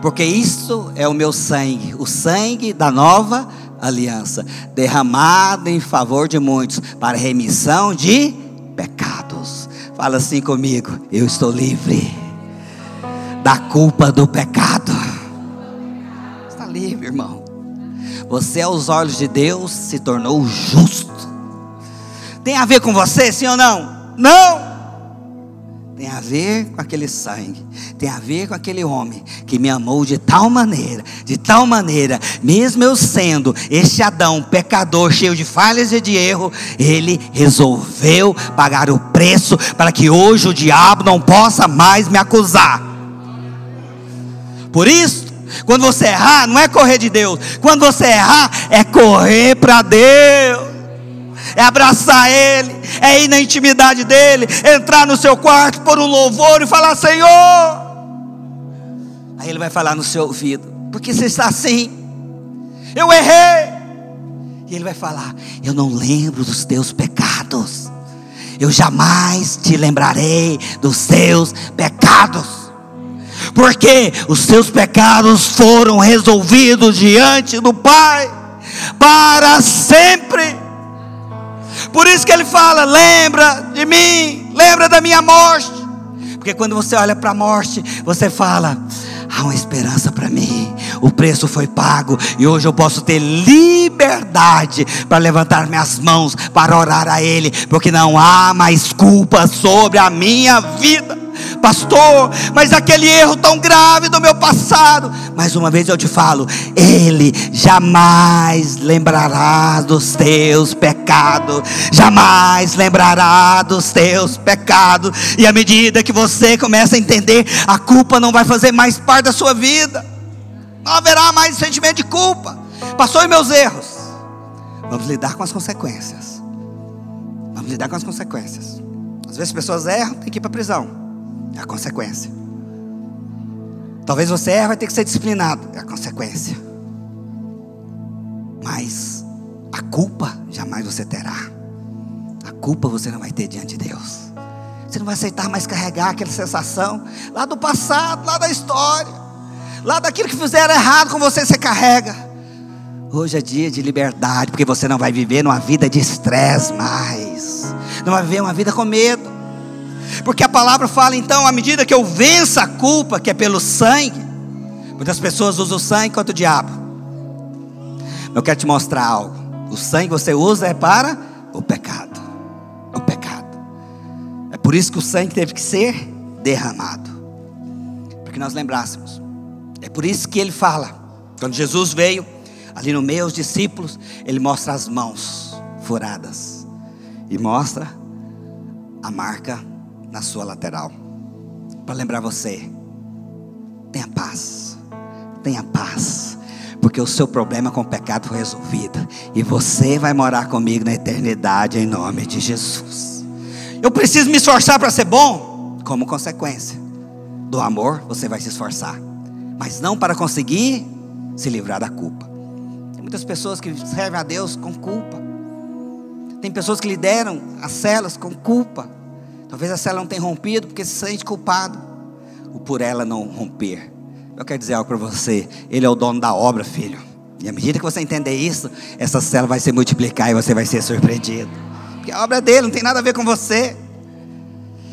porque isso é o meu sangue, o sangue da nova aliança, derramado em favor de muitos, para remissão de pecados. Fala assim comigo: eu estou livre da culpa do pecado. Está livre, irmão. Você, aos olhos de Deus, se tornou justo. Tem a ver com você, sim ou não? Não! tem a ver com aquele sangue, tem a ver com aquele homem que me amou de tal maneira, de tal maneira, mesmo eu sendo este Adão pecador, cheio de falhas e de erro, ele resolveu pagar o preço para que hoje o diabo não possa mais me acusar. Por isso, quando você errar, não é correr de Deus, quando você errar, é correr para Deus é abraçar Ele, é ir na intimidade dEle, entrar no seu quarto, por um louvor e falar: Senhor. Aí Ele vai falar no seu ouvido: Porque você está assim? Eu errei. E Ele vai falar: Eu não lembro dos teus pecados. Eu jamais te lembrarei dos seus pecados porque os seus pecados foram resolvidos diante do Pai para sempre. Por isso que ele fala: lembra de mim, lembra da minha morte. Porque quando você olha para a morte, você fala: há uma esperança para mim. O preço foi pago e hoje eu posso ter liberdade para levantar minhas mãos para orar a Ele, porque não há mais culpa sobre a minha vida pastor, mas aquele erro tão grave do meu passado. Mais uma vez eu te falo, Ele jamais lembrará dos teus pecados, jamais lembrará dos teus pecados. E à medida que você começa a entender, a culpa não vai fazer mais parte da sua vida, não haverá mais sentimento de culpa. Passou em meus erros, vamos lidar com as consequências. Vamos lidar com as consequências. Às vezes as pessoas erram, tem que ir para a prisão. É a consequência. Talvez você erre, vai ter que ser disciplinado. É a consequência. Mas a culpa jamais você terá. A culpa você não vai ter diante de Deus. Você não vai aceitar mais carregar aquela sensação lá do passado, lá da história, lá daquilo que fizeram errado com você, você carrega. Hoje é dia de liberdade, porque você não vai viver numa vida de estresse mais. Não vai viver uma vida com medo. Porque a palavra fala então, à medida que eu vença a culpa, que é pelo sangue, muitas pessoas usam o sangue contra o diabo. Eu quero te mostrar algo. O sangue você usa é para o pecado. O pecado. É por isso que o sangue teve que ser derramado. Para que nós lembrássemos. É por isso que ele fala. Quando Jesus veio, ali no meio, os discípulos, ele mostra as mãos furadas. E mostra a marca na sua lateral. Para lembrar você, tenha paz, tenha paz, porque o seu problema com o pecado foi resolvido, e você vai morar comigo na eternidade em nome de Jesus. Eu preciso me esforçar para ser bom, como consequência. do amor, você vai se esforçar, mas não para conseguir se livrar da culpa. Tem muitas pessoas que servem a Deus com culpa. Tem pessoas que lideram as celas com culpa. Talvez a cela não tenha rompido porque se sente culpado. O por ela não romper. Eu quero dizer algo para você. Ele é o dono da obra, filho. E à medida que você entender isso, essa cela vai se multiplicar e você vai ser surpreendido. Porque a obra é dele, não tem nada a ver com você.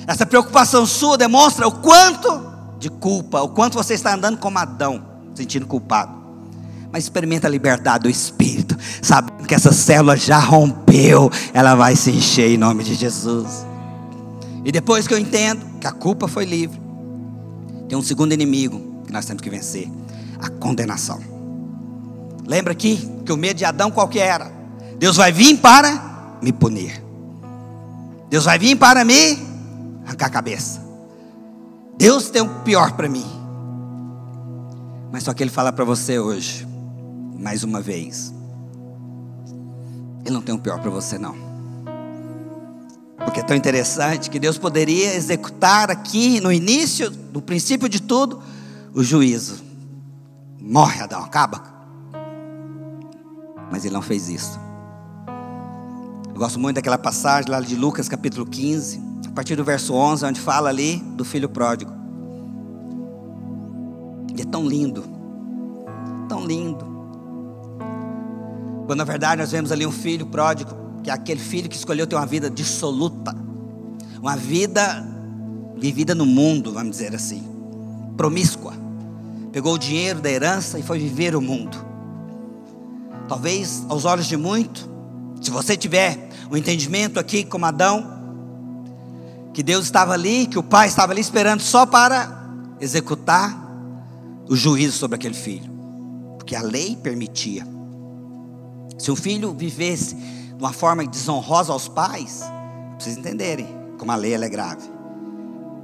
Essa preocupação sua demonstra o quanto de culpa, o quanto você está andando como Adão, sentindo culpado. Mas experimenta a liberdade do Espírito, sabendo que essa célula já rompeu, ela vai se encher em nome de Jesus. E depois que eu entendo que a culpa foi livre, tem um segundo inimigo que nós temos que vencer: a condenação. Lembra aqui que o medo de Adão qual que era? Deus vai vir para me punir. Deus vai vir para me arrancar a cabeça. Deus tem o pior para mim. Mas só que ele fala para você hoje, mais uma vez. Ele não tem o pior para você não. Porque é tão interessante que Deus poderia executar aqui no início, no princípio de tudo, o juízo. Morre Adão, acaba. Mas ele não fez isso. Eu gosto muito daquela passagem lá de Lucas capítulo 15, a partir do verso 11, onde fala ali do filho pródigo. E é tão lindo, tão lindo. Quando na verdade nós vemos ali um filho pródigo, que é aquele filho que escolheu ter uma vida dissoluta, uma vida vivida no mundo, vamos dizer assim, promíscua. Pegou o dinheiro da herança e foi viver o mundo. Talvez aos olhos de muito, se você tiver o um entendimento aqui como Adão, que Deus estava ali, que o pai estava ali esperando só para executar o juízo sobre aquele filho, porque a lei permitia. Se um filho vivesse uma forma desonrosa aos pais, vocês entenderem como a lei é grave,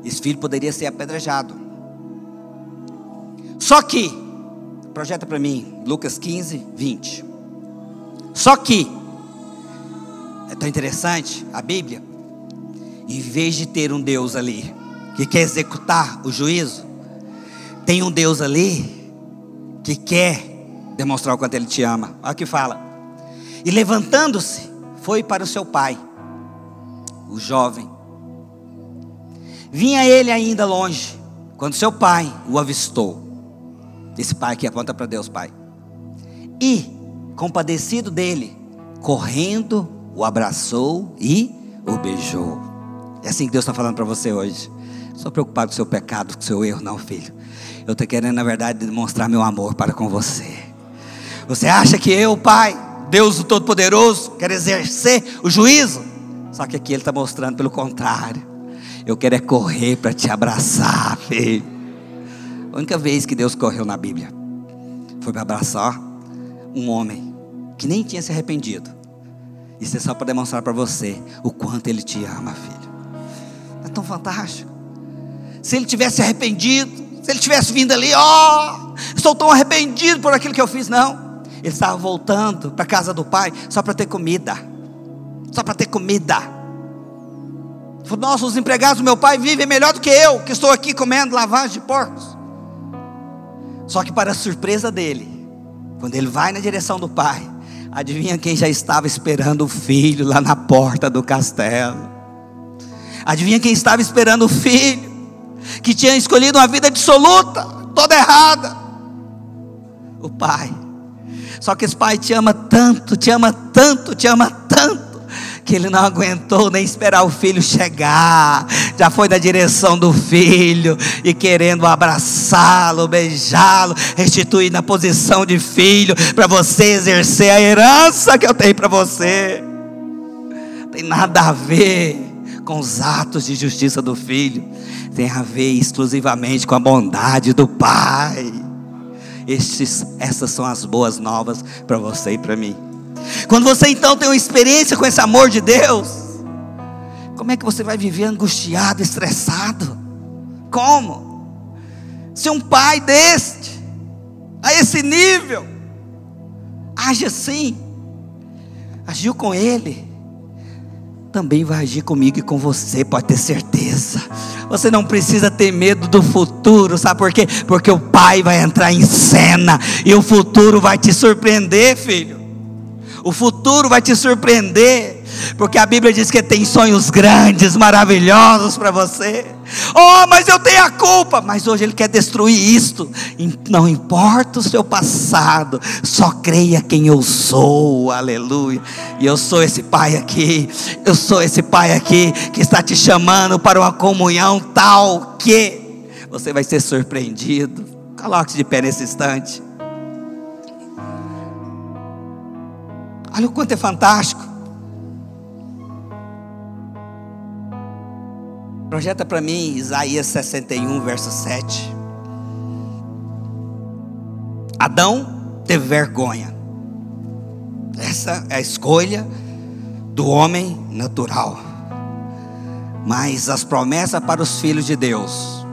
esse filho poderia ser apedrejado. Só que, projeta para mim, Lucas 15, 20. Só que, é tão interessante, a Bíblia, em vez de ter um Deus ali que quer executar o juízo, tem um Deus ali que quer demonstrar o quanto Ele te ama. Olha o que fala. E levantando-se, foi para o seu pai, o jovem. Vinha ele ainda longe, quando seu pai o avistou. Esse pai que aponta para Deus, pai. E, compadecido dele, correndo, o abraçou e o beijou. É assim que Deus está falando para você hoje. Estou preocupado com o seu pecado, com o seu erro, não, filho. Eu estou querendo, na verdade, demonstrar meu amor para com você. Você acha que eu, Pai, Deus o Todo-Poderoso, quer exercer o juízo? Só que aqui Ele está mostrando pelo contrário. Eu quero é correr para te abraçar, filho. A única vez que Deus correu na Bíblia foi para abraçar um homem que nem tinha se arrependido. Isso é só para demonstrar para você o quanto Ele te ama, filho. É tão fantástico. Se ele tivesse arrependido, se ele tivesse vindo ali, ó, oh, estou tão arrependido por aquilo que eu fiz, não. Ele estava voltando para a casa do pai só para ter comida, só para ter comida. Nossa, os empregados do meu pai vivem melhor do que eu, que estou aqui comendo lavagem de porcos. Só que para a surpresa dele, quando ele vai na direção do pai, adivinha quem já estava esperando o filho lá na porta do castelo? Adivinha quem estava esperando o filho? Que tinha escolhido uma vida dissoluta, toda errada. O pai. Só que esse pai te ama tanto, te ama tanto, te ama tanto, que ele não aguentou nem esperar o filho chegar. Já foi na direção do filho e querendo abraçá-lo, beijá-lo, restituir na posição de filho, para você exercer a herança que eu tenho para você. Tem nada a ver com os atos de justiça do filho, tem a ver exclusivamente com a bondade do Pai. Estes, essas são as boas novas para você e para mim. Quando você então tem uma experiência com esse amor de Deus, como é que você vai viver angustiado, estressado? Como? Se um pai deste, a esse nível, age assim, agiu com ele, também vai agir comigo e com você, pode ter certeza. Você não precisa ter medo do futuro, sabe por quê? Porque o Pai vai entrar em cena e o futuro vai te surpreender, filho. O futuro vai te surpreender, porque a Bíblia diz que tem sonhos grandes, maravilhosos para você. Oh, mas eu tenho a culpa. Mas hoje Ele quer destruir isto. Não importa o seu passado, só creia quem eu sou. Aleluia. E eu sou esse Pai aqui. Eu sou esse Pai aqui que está te chamando para uma comunhão tal que você vai ser surpreendido. Coloque-se de pé nesse instante. Olha o quanto é fantástico. Projeta para mim Isaías 61, verso 7. Adão teve vergonha. Essa é a escolha do homem natural. Mas as promessas para os filhos de Deus.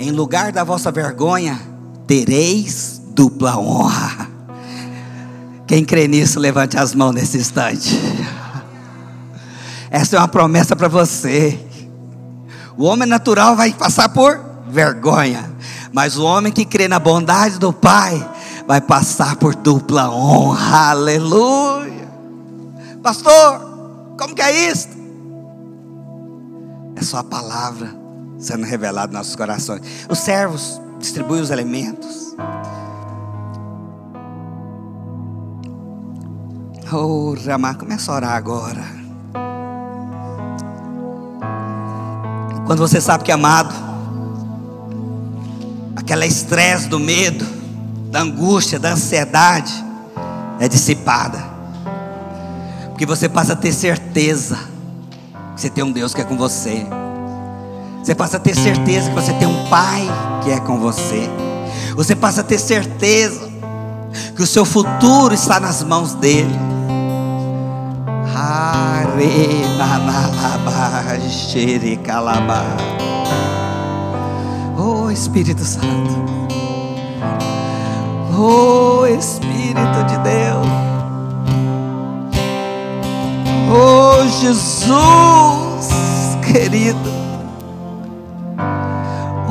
Em lugar da vossa vergonha, tereis dupla honra. Quem crê nisso, levante as mãos nesse instante. Essa é uma promessa para você. O homem natural vai passar por vergonha, mas o homem que crê na bondade do Pai vai passar por dupla honra. Aleluia. Pastor, como que é isso? É só a palavra sendo revelada nos nossos corações. Os servos distribuem os elementos. Oh, Ramar, começa a orar agora. Quando você sabe que é amado, aquela estresse do medo, da angústia, da ansiedade é dissipada. Porque você passa a ter certeza que você tem um Deus que é com você. Você passa a ter certeza que você tem um Pai que é com você. Você passa a ter certeza que o seu futuro está nas mãos dele. Oh Espírito Santo. Oh Espírito de Deus. Oh Jesus querido.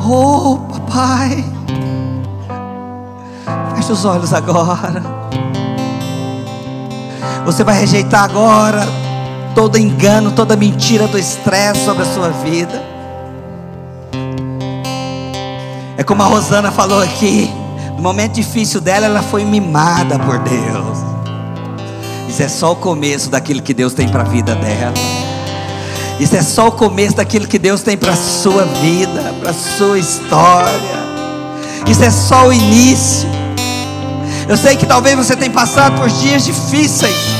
Oh papai. Feche os olhos agora. Você vai rejeitar agora todo engano, toda mentira do estresse sobre a sua vida. É como a Rosana falou aqui, no momento difícil dela, ela foi mimada por Deus. Isso é só o começo daquilo que Deus tem para a vida dela. Isso é só o começo daquilo que Deus tem para a sua vida, para a sua história. Isso é só o início. Eu sei que talvez você tenha passado por dias difíceis,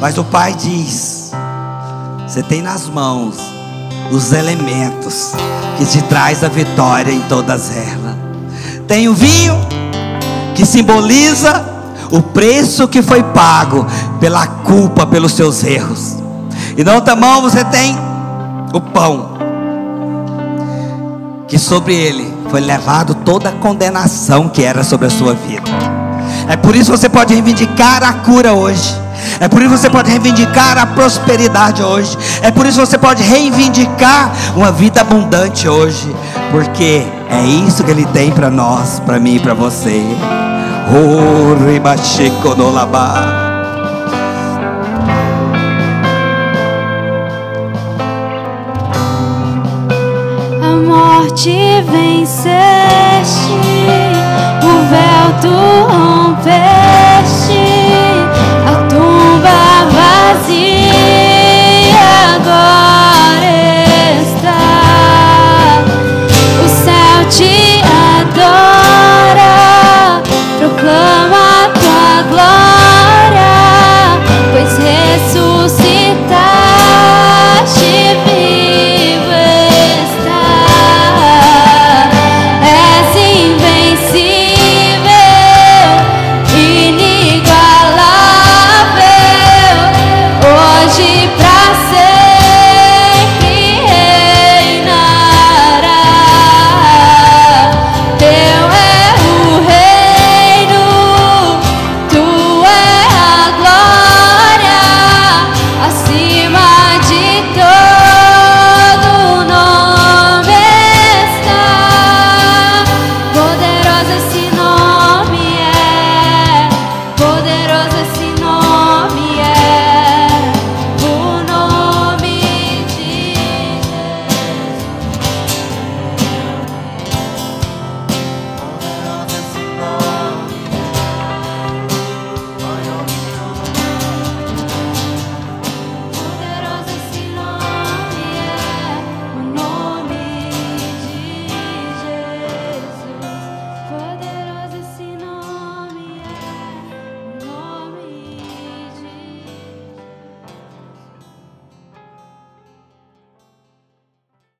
mas o Pai diz: você tem nas mãos os elementos que te traz a vitória em todas elas. Tem o vinho que simboliza o preço que foi pago pela culpa, pelos seus erros. E na outra mão você tem o pão, que sobre ele foi levado toda a condenação que era sobre a sua vida. É por isso que você pode reivindicar a cura hoje. É por isso que você pode reivindicar a prosperidade hoje. É por isso que você pode reivindicar uma vida abundante hoje. Porque é isso que Ele tem para nós, para mim e para você. Oh, A morte venceste o véu tu rompeste.